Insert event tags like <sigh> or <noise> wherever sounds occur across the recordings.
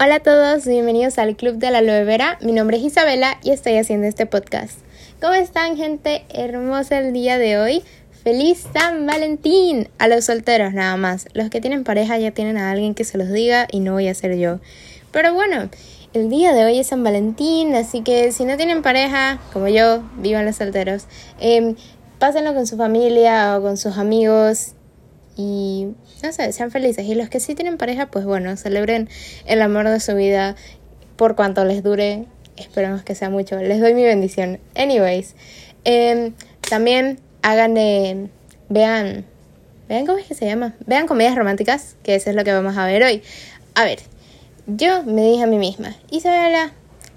Hola a todos, bienvenidos al Club de la Aloe. Mi nombre es Isabela y estoy haciendo este podcast. ¿Cómo están, gente hermosa el día de hoy? ¡Feliz San Valentín! A los solteros nada más. Los que tienen pareja ya tienen a alguien que se los diga y no voy a ser yo. Pero bueno, el día de hoy es San Valentín, así que si no tienen pareja, como yo, vivan los solteros, eh, pásenlo con su familia o con sus amigos y no sé, sean felices. Y los que sí tienen pareja, pues bueno, celebren el amor de su vida por cuanto les dure. Esperemos que sea mucho. Les doy mi bendición. Anyways, em, también hagan, de vean, vean cómo es que se llama. Vean comedias románticas, que eso es lo que vamos a ver hoy. A ver, yo me dije a mí misma, Isabela,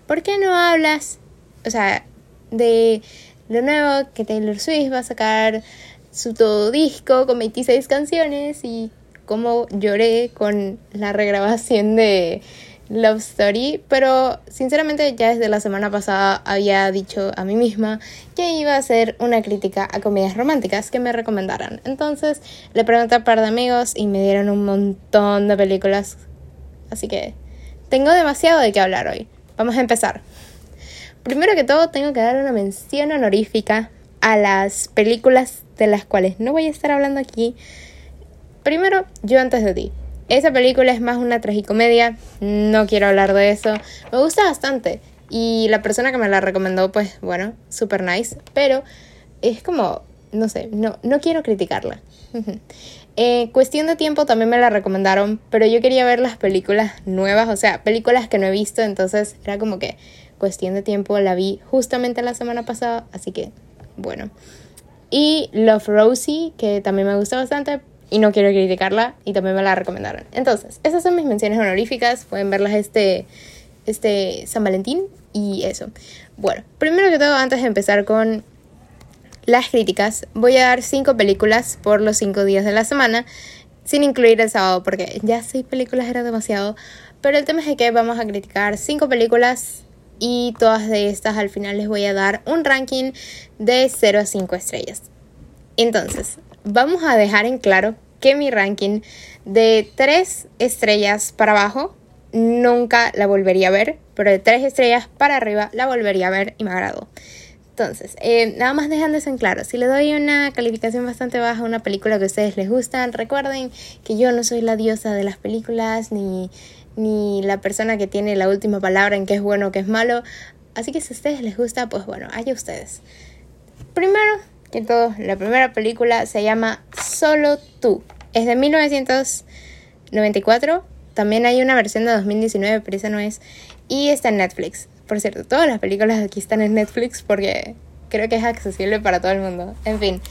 ¿por qué no hablas, o sea, de lo nuevo que Taylor Swift va a sacar su todo disco con 26 canciones y cómo lloré con la regrabación de Love Story, pero sinceramente ya desde la semana pasada había dicho a mí misma que iba a hacer una crítica a comedias románticas que me recomendaran. Entonces le pregunté a un par de amigos y me dieron un montón de películas. Así que tengo demasiado de qué hablar hoy. Vamos a empezar. Primero que todo tengo que dar una mención honorífica a las películas de las cuales no voy a estar hablando aquí. Primero, Yo antes de ti. Esa película es más una tragicomedia, no quiero hablar de eso. Me gusta bastante y la persona que me la recomendó, pues bueno, super nice, pero es como, no sé, no, no quiero criticarla. <laughs> eh, cuestión de tiempo también me la recomendaron, pero yo quería ver las películas nuevas, o sea, películas que no he visto, entonces era como que cuestión de tiempo la vi justamente la semana pasada, así que bueno. Y Love Rosie, que también me gusta bastante y no quiero criticarla y también me la recomendaron. Entonces, esas son mis menciones honoríficas, pueden verlas este, este San Valentín y eso. Bueno, primero que todo, antes de empezar con las críticas, voy a dar cinco películas por los cinco días de la semana, sin incluir el sábado, porque ya seis películas era demasiado. Pero el tema es que vamos a criticar cinco películas y todas de estas al final les voy a dar un ranking de 0 a 5 estrellas. Entonces, vamos a dejar en claro que mi ranking de 3 estrellas para abajo nunca la volvería a ver, pero de 3 estrellas para arriba la volvería a ver y me agradó. Entonces, eh, nada más dejándose en claro, si le doy una calificación bastante baja a una película que a ustedes les gusta, recuerden que yo no soy la diosa de las películas ni ni la persona que tiene la última palabra en qué es bueno o qué es malo. Así que si a ustedes les gusta, pues bueno, allá ustedes. Primero que todo, la primera película se llama Solo tú. Es de 1994. También hay una versión de 2019, pero esa no es. Y está en Netflix. Por cierto, todas las películas aquí están en Netflix porque creo que es accesible para todo el mundo. En fin,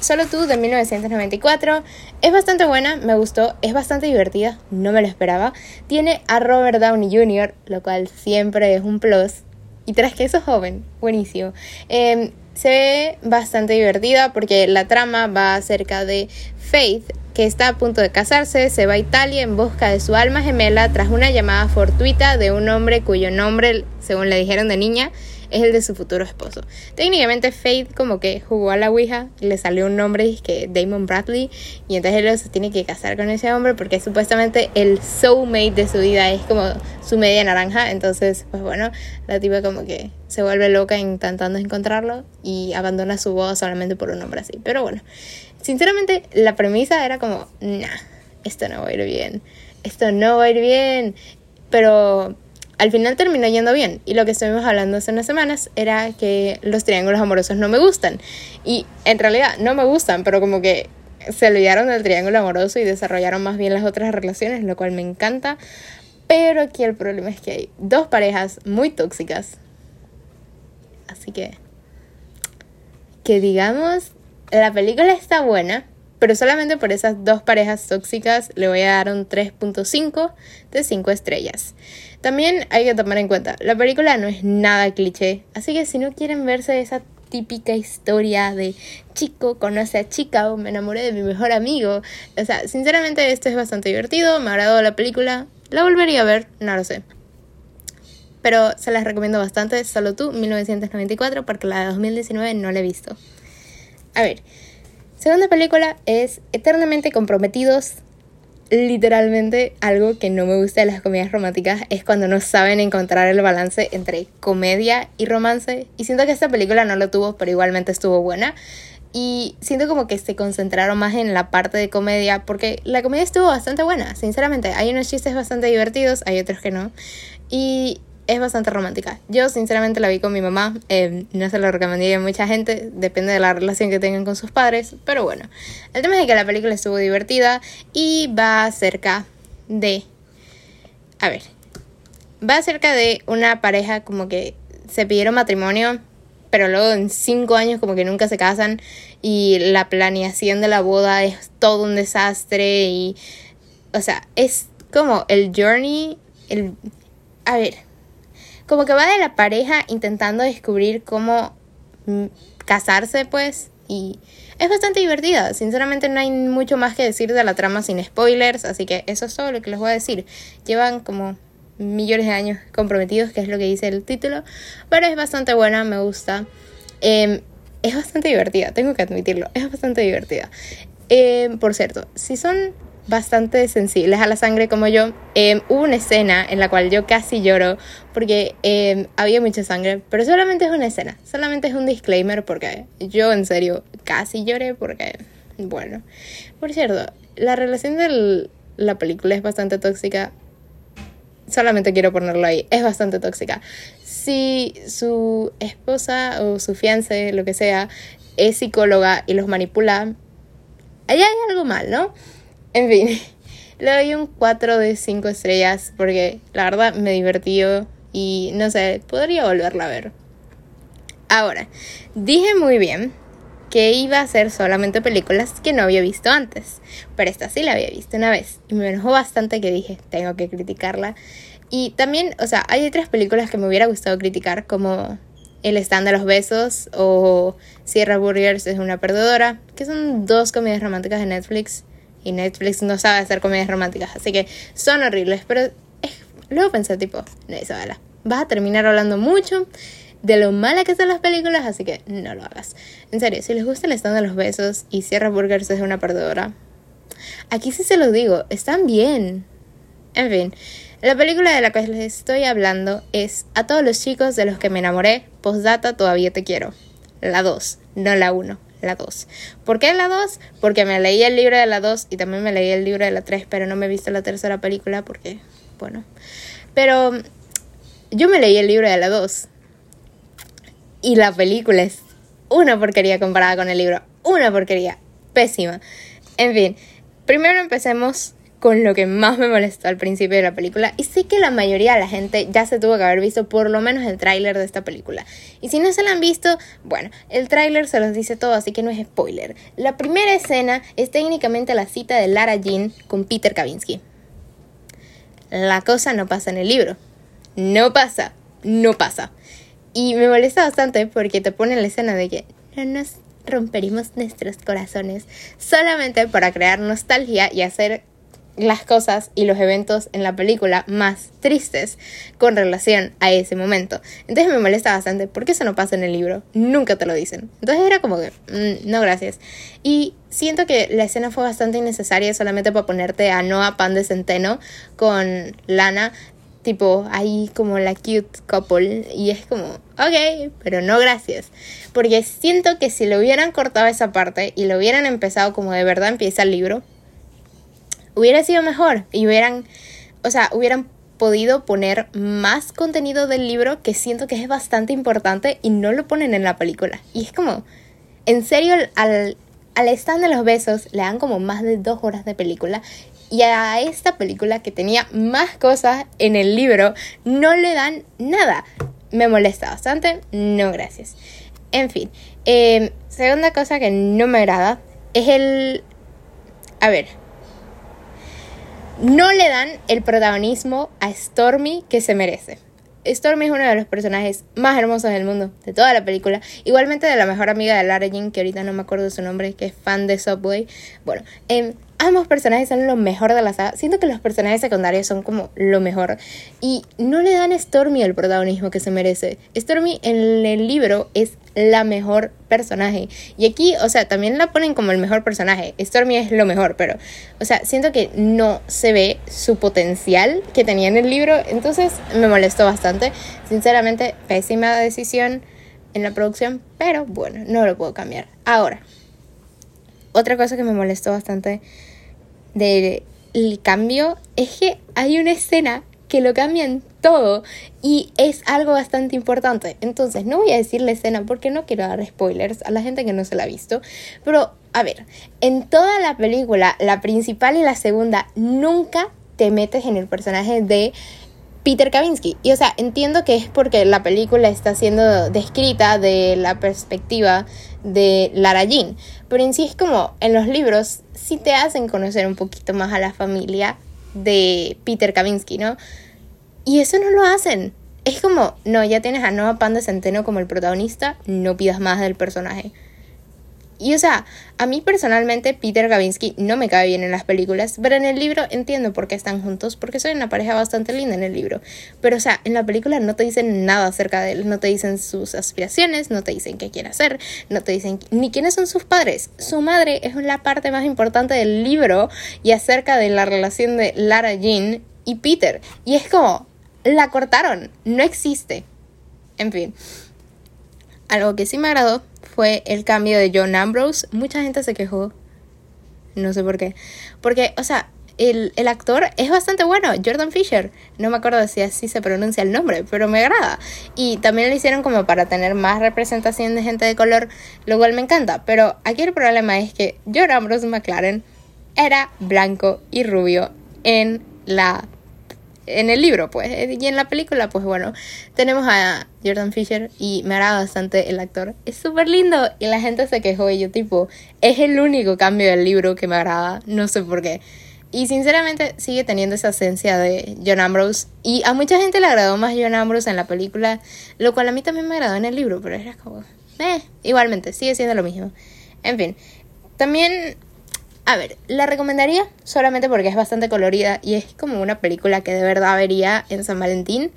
Solo tú de 1994. Es bastante buena, me gustó, es bastante divertida, no me lo esperaba. Tiene a Robert Downey Jr., lo cual siempre es un plus. Y tras que eso joven, buenísimo. Em, se ve bastante divertida porque la trama va acerca de Faith, que está a punto de casarse, se va a Italia en busca de su alma gemela tras una llamada fortuita de un hombre cuyo nombre, según le dijeron de niña, es el de su futuro esposo. Técnicamente Faith como que jugó a la Ouija y le salió un nombre que Damon Bradley y entonces él se tiene que casar con ese hombre porque supuestamente el soulmate de su vida es como su media naranja, entonces pues bueno, la tipa como que se vuelve loca intentando encontrarlo y abandona su voz solamente por un nombre así. Pero bueno, sinceramente la premisa era como, nah, esto no va a ir bien, esto no va a ir bien, pero al final terminó yendo bien. Y lo que estuvimos hablando hace unas semanas era que los triángulos amorosos no me gustan. Y en realidad no me gustan, pero como que se olvidaron del triángulo amoroso y desarrollaron más bien las otras relaciones, lo cual me encanta. Pero aquí el problema es que hay dos parejas muy tóxicas. Así que, que digamos, la película está buena, pero solamente por esas dos parejas tóxicas le voy a dar un 3.5 de 5 estrellas. También hay que tomar en cuenta, la película no es nada cliché, así que si no quieren verse esa típica historia de chico conoce a chica o me enamoré de mi mejor amigo, o sea, sinceramente esto es bastante divertido, me ha agradado la película, la volvería a ver, no lo sé. Pero se las recomiendo bastante, solo tú, 1994, porque la de 2019 no la he visto. A ver, segunda película es Eternamente Comprometidos. literalmente algo que no me gusta de las comedias románticas es cuando no saben encontrar el balance entre comedia y romance. Y siento que esta película no lo tuvo, pero igualmente estuvo buena. Y siento como que se concentraron más en la parte de comedia, porque la comedia estuvo bastante buena, sinceramente. Hay unos chistes bastante divertidos, hay otros que no. Y es bastante romántica. Yo sinceramente la vi con mi mamá, eh, no se lo recomendaría a mucha gente, depende de la relación que tengan con sus padres, pero bueno, el tema es que la película estuvo divertida y va acerca de... A ver, va acerca de una pareja como que se pidieron matrimonio, pero luego en cinco años como que nunca se casan y la planeación de la boda es todo un desastre y... O sea, es como el journey, el... A ver, como que va de la pareja intentando descubrir cómo mm, casarse, pues, y es bastante divertida. Sinceramente no hay mucho más que decir de la trama sin spoilers, así que eso es todo lo que les voy a decir. Llevan como millones de años comprometidos, que es lo que dice el título, pero es bastante buena, me gusta. Em, es bastante divertida, tengo que admitirlo, es bastante divertida. Em, por cierto, si son bastante sensibles a la sangre como yo, em, hubo una escena en la cual yo casi lloro porque em, había mucha sangre, pero solamente es una escena, solamente es un disclaimer porque yo en serio casi lloré porque, bueno, por cierto, la relación de la película es bastante tóxica, solamente quiero ponerlo ahí, es bastante tóxica. Si su esposa o su fiance, lo que sea, es psicóloga y los manipula, ahí hay algo mal, ¿no? En fin, <laughs> le doy un 4 de 5 estrellas porque la verdad me divertió y no sé, podría volverla a ver. Ahora, dije muy bien que iba a hacer solamente películas que no había visto antes, pero esta sí la había visto una vez y me enojó bastante que dije, tengo que criticarla. Y también, o sea, hay otras películas que me hubiera gustado criticar como El stand de los besos o Sierra Burgers es una perdedora, que son dos comedias románticas de Netflix y Netflix no sabe hacer comedias románticas, así que son horribles, pero luego pensé tipo, no Isabela, vas a terminar hablando mucho de lo mala que son las películas, así que no lo hagas. En serio, si les gusta el stand de los besos y Sierra Burgers es una perdedora, aquí sí se los digo, están bien. En fin, la película de la que les estoy hablando es A todos los chicos de los que me enamoré, postdata todavía te quiero. La 2, no la 1 la 2. ¿Por qué la 2? Porque me leí el libro de la 2 y también me leí el libro de la 3, pero no me he visto la tercera película porque, bueno. Pero yo me leí el libro de la 2 y la película es una porquería comparada con el libro. Una porquería. Pésima. En fin, primero empecemos con lo que más me molestó al principio de la película y sé que la mayoría de la gente ya se tuvo que haber visto por lo menos el tráiler de esta película. Y si no se la han visto, bueno, el tráiler se los dice todo, así que no es spoiler. La primera escena es técnicamente la cita de Lara Jean con Peter Kavinsky. La cosa no pasa en el libro. No pasa, no pasa. Y me molesta bastante porque te pone la escena de que no nos romperimos nuestros corazones solamente para crear nostalgia y hacer las cosas y los eventos en la película más tristes con relación a ese momento. Entonces me molesta bastante porque eso no pasa en el libro, nunca te lo dicen. Entonces era como que, mm, no gracias. Y siento que la escena fue bastante innecesaria solamente para ponerte a Noah Pan de Centeno con Lana, tipo ahí como la cute couple. Y es como, ok, pero no gracias. Porque siento que si lo hubieran cortado esa parte y lo hubieran empezado como de verdad empieza el libro, hubiera sido mejor y hubieran, o sea, hubieran podido poner más contenido del libro que siento que es bastante importante y no lo ponen en la película. Y es como, en serio, al, al stand de los besos le dan como más de dos horas de película y a esta película que tenía más cosas en el libro no le dan nada. Me molesta bastante, no gracias. En fin, eh, segunda cosa que no me agrada es el... A ver, no le dan el protagonismo a Stormy que se merece. Stormy es uno de los personajes más hermosos del mundo, de toda la película. Igualmente de la mejor amiga de Lara Jean, que ahorita no me acuerdo su nombre, que es fan de Subway. Bueno, em, ambos personajes son lo mejor de la saga. Siento que los personajes secundarios son como lo mejor. Y no le dan a Stormy el protagonismo que se merece. Stormy en el libro es la mejor personaje. Y aquí, o sea, también la ponen como el mejor personaje. Stormy es lo mejor, pero, o sea, siento que no se ve su potencial que tenía en el libro. Entonces me molestó bastante. Sinceramente, pésima decisión en la producción, pero bueno, no lo puedo cambiar. Ahora, otra cosa que me molestó bastante del cambio es que hay una escena que lo cambian todo y es algo bastante importante. Entonces, no voy a decir la escena porque no quiero dar spoilers a la gente que no se la ha visto, pero a ver, en toda la película, la principal y la segunda, nunca te metes en el personaje de Peter Kavinsky. Y o sea, entiendo que es porque la película está siendo descrita de la perspectiva de Lara Jean. Pero en sí es como en los libros sí te hacen conocer un poquito más a la familia de Peter Kavinsky, ¿no? Y eso no lo hacen. Es como, no, ya tienes a Noah Pan de Centeno como el protagonista, no pidas más del personaje. Y o sea, a mí personalmente Peter Gavinsky no me cae bien en las películas, pero en el libro entiendo por qué están juntos, porque son una pareja bastante linda en el libro. Pero o sea, en la película no te dicen nada acerca de él, no te dicen sus aspiraciones, no te dicen qué quiere hacer, no te dicen ni quiénes son sus padres. Su madre es la parte más importante del libro y acerca de la relación de Lara Jean y Peter. Y es como, la cortaron, no existe. En fin. Algo que sí me agradó fue el cambio de John Ambrose. Mucha gente se quejó. No sé por qué. Porque, o sea, el, el, actor es bastante bueno, Jordan Fisher. No me acuerdo si así se pronuncia el nombre, pero me agrada. Y también lo hicieron como para tener más representación de gente de color, lo cual me encanta. Pero aquí el problema es que John Ambrose McLaren era blanco y rubio en la en el libro, pues. Y en la película, pues bueno, tenemos a Jordan Fisher y me agrada bastante el actor. Es súper lindo y la gente se quejó y yo tipo, es el único cambio del libro que me agrada, no sé por qué. Y sinceramente sigue teniendo esa esencia de John Ambrose. Y a mucha gente le agradó más John Ambrose en la película, lo cual a mí también me agradó en el libro, pero era como, eh, igualmente, sigue siendo lo mismo. En fin, también a ver, la recomendaría solamente porque es bastante colorida y es como una película que de verdad vería en San Valentín.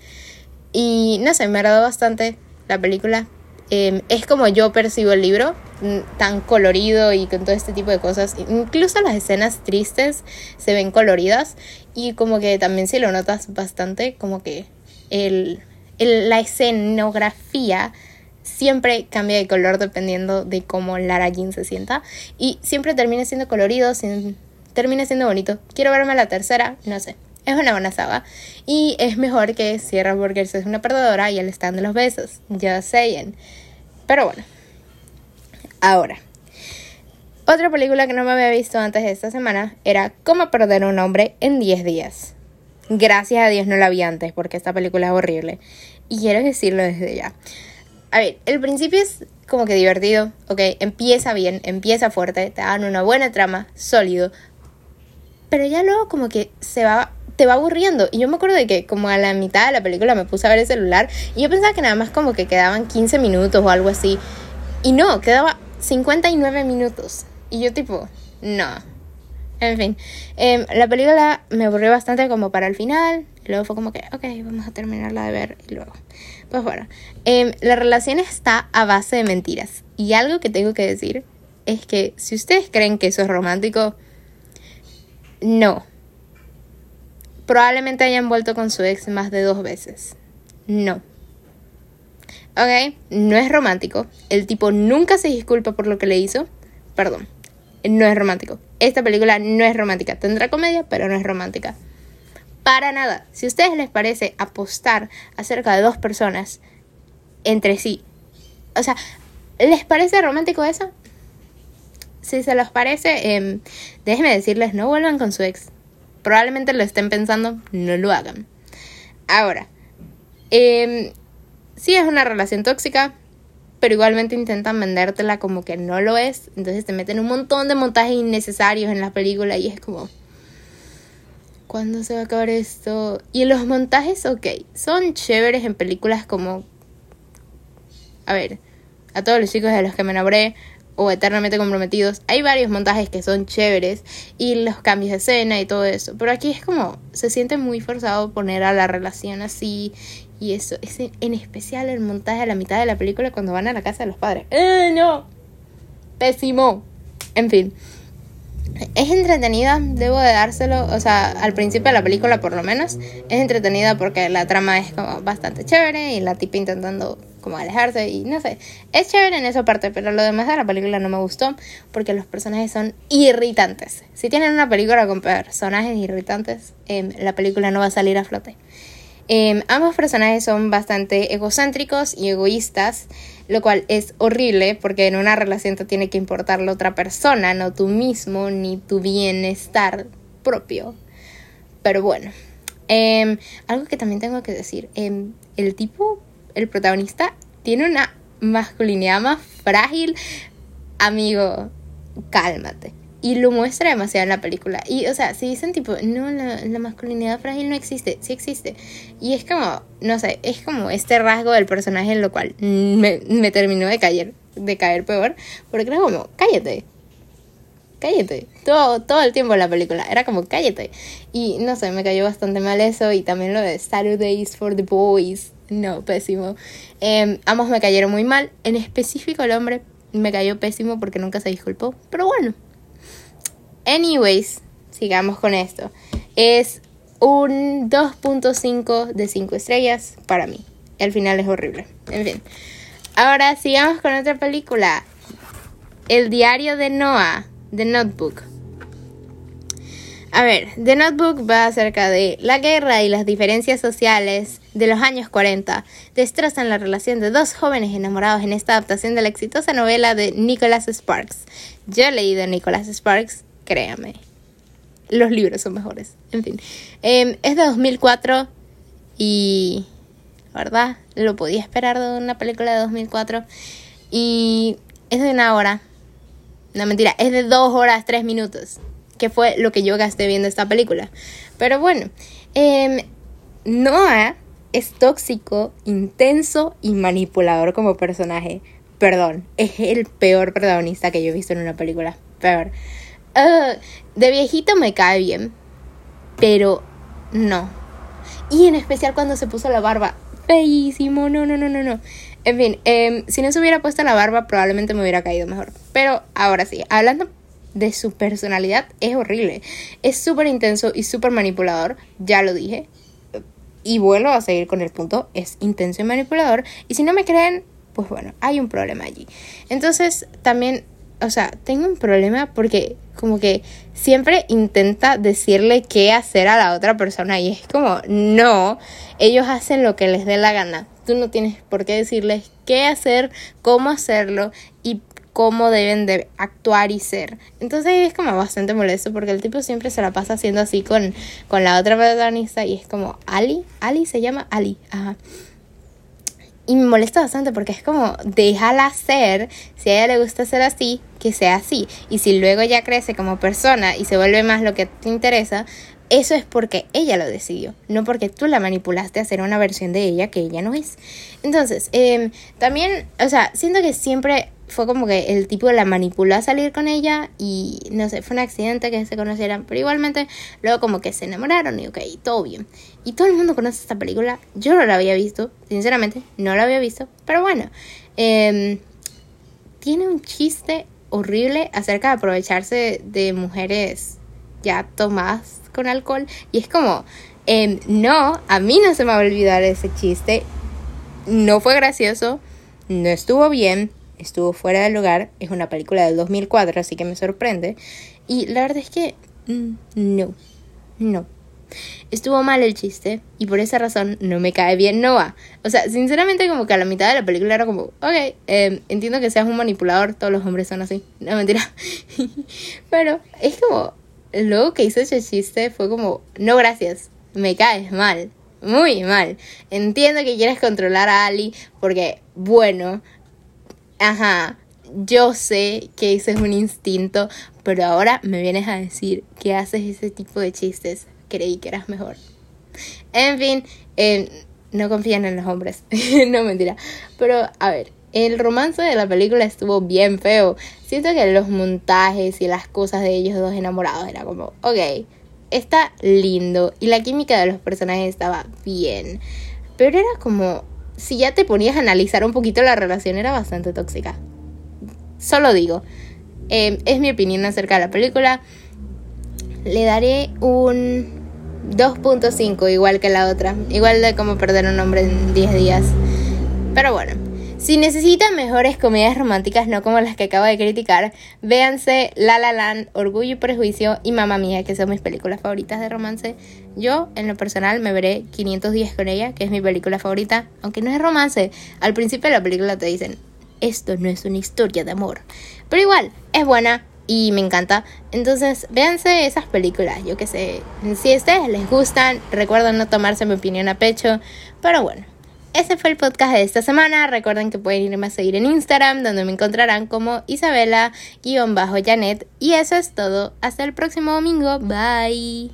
Y no sé, me agradó bastante la película. Em, es como yo percibo el libro, mm, tan colorido y con todo este tipo de cosas. Incluso las escenas tristes se ven coloridas y como que también si lo notas bastante, como que el, la escenografía siempre cambia de color dependiendo de cómo Lara Jean se sienta. Y siempre termina siendo colorido, termina siendo bonito. Quiero verme la tercera, no sé. Es una buena saga. Y es mejor que Sierra Burgers es una perdedora y el stand de los besos. Ya sé. Pero bueno. Ahora. Otra película que no me había visto antes de esta semana era Cómo perder a un hombre en 10 días. Gracias a Dios no la vi antes porque esta película es horrible. Y quiero decirlo desde ya. A ver, el principio es como que divertido, ok, empieza bien, empieza fuerte, te dan una buena trama, sólido, pero ya luego como que se va, te va aburriendo. Y yo me acuerdo de que como a la mitad de la película me puse a ver el celular y yo pensaba que nada más como que quedaban 15 minutos o algo así. Y no, quedaba 59 minutos. Y yo tipo, no. En fin, em, la película me aburrió bastante como para el final. Y luego fue como que, ok, vamos a terminarla de ver y luego. Pues bueno, em, la relación está a base de mentiras. Y algo que tengo que decir es que si ustedes creen que eso es romántico, no. Probablemente hayan vuelto con su ex más de dos veces. No. Ok, no es romántico. El tipo nunca se disculpa por lo que le hizo. Perdón, no es romántico. Esta película no es romántica. Tendrá comedia, pero no es romántica. Para nada. Si a ustedes les parece apostar acerca de dos personas entre sí, o sea, ¿les parece romántico eso? Si se los parece, eh, déjenme decirles, no vuelvan con su ex. Probablemente lo estén pensando, no lo hagan. Ahora, eh, sí es una relación tóxica, pero igualmente intentan vendértela como que no lo es. Entonces te meten un montón de montajes innecesarios en la película y es como ¿cuándo se va a acabar esto? Y los montajes, ok, son chéveres en películas como... A ver, a todos los chicos de los que me enamoré, o Eternamente Comprometidos, hay varios montajes que son chéveres y los cambios de escena y todo eso. Pero aquí es como, se siente muy forzado poner a la relación así y eso. Es en especial el montaje a la mitad de la película cuando van a la casa de los padres. ¡Eh, no! Pésimo. En fin. Es entretenida, debo de dárselo, o sea, al principio de la película por lo menos, es entretenida porque la trama es como bastante chévere y la tipa intentando como alejarse y no sé, es chévere en esa parte, pero lo demás de la película no me gustó porque los personajes son irritantes. Si tienen una película con personajes irritantes, em, la película no va a salir a flote. Em, ambos personajes son bastante egocéntricos y egoístas, lo cual es horrible porque en una relación te tiene que importar la otra persona, no tú mismo ni tu bienestar propio. Pero bueno, em, algo que también tengo que decir, el tipo el protagonista tiene una masculinidad más frágil, amigo, cálmate. Y lo muestra demasiado en la película. Y, o sea, si dicen tipo, no, la, masculinidad frágil no existe, sí existe. Y es como, no sé, es como este rasgo del personaje en lo cual me, me terminó de caer, de caer peor. Porque era como, cállate, cállate. Todo, todo el tiempo en la película. Era como, cállate. Y no sé, me cayó bastante mal eso. Y también lo de Saturdays for the Boys. No, pésimo. Em, ambos me cayeron muy mal. En específico el hombre me cayó pésimo porque nunca se disculpó. Pero bueno. Anyways, sigamos con esto. Es un 2.5 de 5 estrellas para mí. El final es horrible. En fin. Ahora sigamos con otra película. El diario de Noah, The Notebook. A ver, The Notebook va acerca de la guerra y las diferencias sociales de los años 40. Destrozan la relación de dos jóvenes enamorados en esta adaptación de la exitosa novela de Nicholas Sparks. Yo he leído Nicholas Sparks, créame. Los libros son mejores. En fin. Em, es de 2004 y... ¿Verdad? Lo podía esperar de una película de 2004. Y es de una hora. No mentira, es de dos horas, tres minutos que fue lo que yo gasté viendo esta película. Pero bueno, eh, Noah es tóxico, intenso y manipulador como personaje. Perdón, es el peor protagonista que yo he visto en una película. Peor. Ah, de viejito me cae bien, pero no. Y en especial cuando se puso la barba. Feísimo, no, no, no, no, no. En fin, em, si no se hubiera puesto la barba, probablemente me hubiera caído mejor. Pero ahora sí, hablando de su personalidad es horrible. Es súper intenso y súper manipulador, ya lo dije. Y vuelvo a seguir con el punto, es intenso y manipulador. Y si no me creen, pues bueno, hay un problema allí. Entonces, también, o sea, tengo un problema porque como que siempre intenta decirle qué hacer a la otra persona y es como, no, ellos hacen lo que les dé la gana. Tú no tienes por qué decirles qué hacer, cómo hacerlo y cómo deben de actuar y ser. Entonces es como bastante molesto porque el tipo siempre se la pasa haciendo así con, con la otra protagonista y es como Ali, Ali se llama Ali, ajá. Y me molesta bastante porque es como, déjala ser, si a ella le gusta ser así, que sea así. Y si luego ya crece como persona y se vuelve más lo que te interesa, eso es porque ella lo decidió, no porque tú la manipulaste a hacer una versión de ella que ella no es. Entonces, eh, también, o sea, siento que siempre fue como que el tipo la manipuló a salir con ella y no sé, fue un accidente que se conocieran, pero igualmente luego como que se enamoraron y ok, todo bien. Y todo el mundo conoce esta película, yo no la había visto, sinceramente, no la había visto, pero bueno, em, tiene un chiste horrible acerca de aprovecharse de mujeres ya tomadas con alcohol y es como, em, no, a mí no se me va a olvidar ese chiste, no fue gracioso, no estuvo bien estuvo fuera del lugar, es una película del 2004, así que me sorprende. Y la verdad es que mm, no, no. Estuvo mal el chiste y por esa razón no me cae bien Noah. O sea, sinceramente como que a la mitad de la película era como, ok, em, entiendo que seas un manipulador, todos los hombres son así. No, mentira. <laughs> Pero es como, luego que hizo ese chiste fue como, no gracias, me caes mal. Muy mal. Entiendo que quieres controlar a Ali porque, bueno, ajá, yo sé que ese es un instinto, pero ahora me vienes a decir que haces ese tipo de chistes. Creí que eras mejor. En fin, eh, no confían en los hombres. <laughs> no mentira. Pero, a ver, el romance de la película estuvo bien feo. Siento que los montajes y las cosas de ellos dos enamorados era como, ok, está lindo y la química de los personajes estaba bien. Pero era como, si ya te ponías a analizar un poquito la relación, era bastante tóxica. Solo digo, eh, es mi opinión acerca de la película. Le daré un 2.5 igual que la otra. Igual de como perder un hombre en 10 días. Pero bueno. Si necesitan mejores comedias románticas, no como las que acabo de criticar, véanse La La Land, Orgullo y Prejuicio y Mamma Mía, que son mis películas favoritas de romance. Yo, en lo personal, me veré 500 días con ella, que es mi película favorita, aunque no es romance. Al principio de la película te dicen, esto no es una historia de amor. Pero igual, es buena, y me encanta. Entonces, véanse esas películas, yo que sé. Si ustedes les gustan, recuerden no tomarse mi opinión a pecho. Pero bueno, ese fue el podcast de esta semana. Recuerden que pueden irme a seguir en Instagram, donde me encontrarán como Isabela-Janet. Y eso es todo. Hasta el próximo domingo. Bye.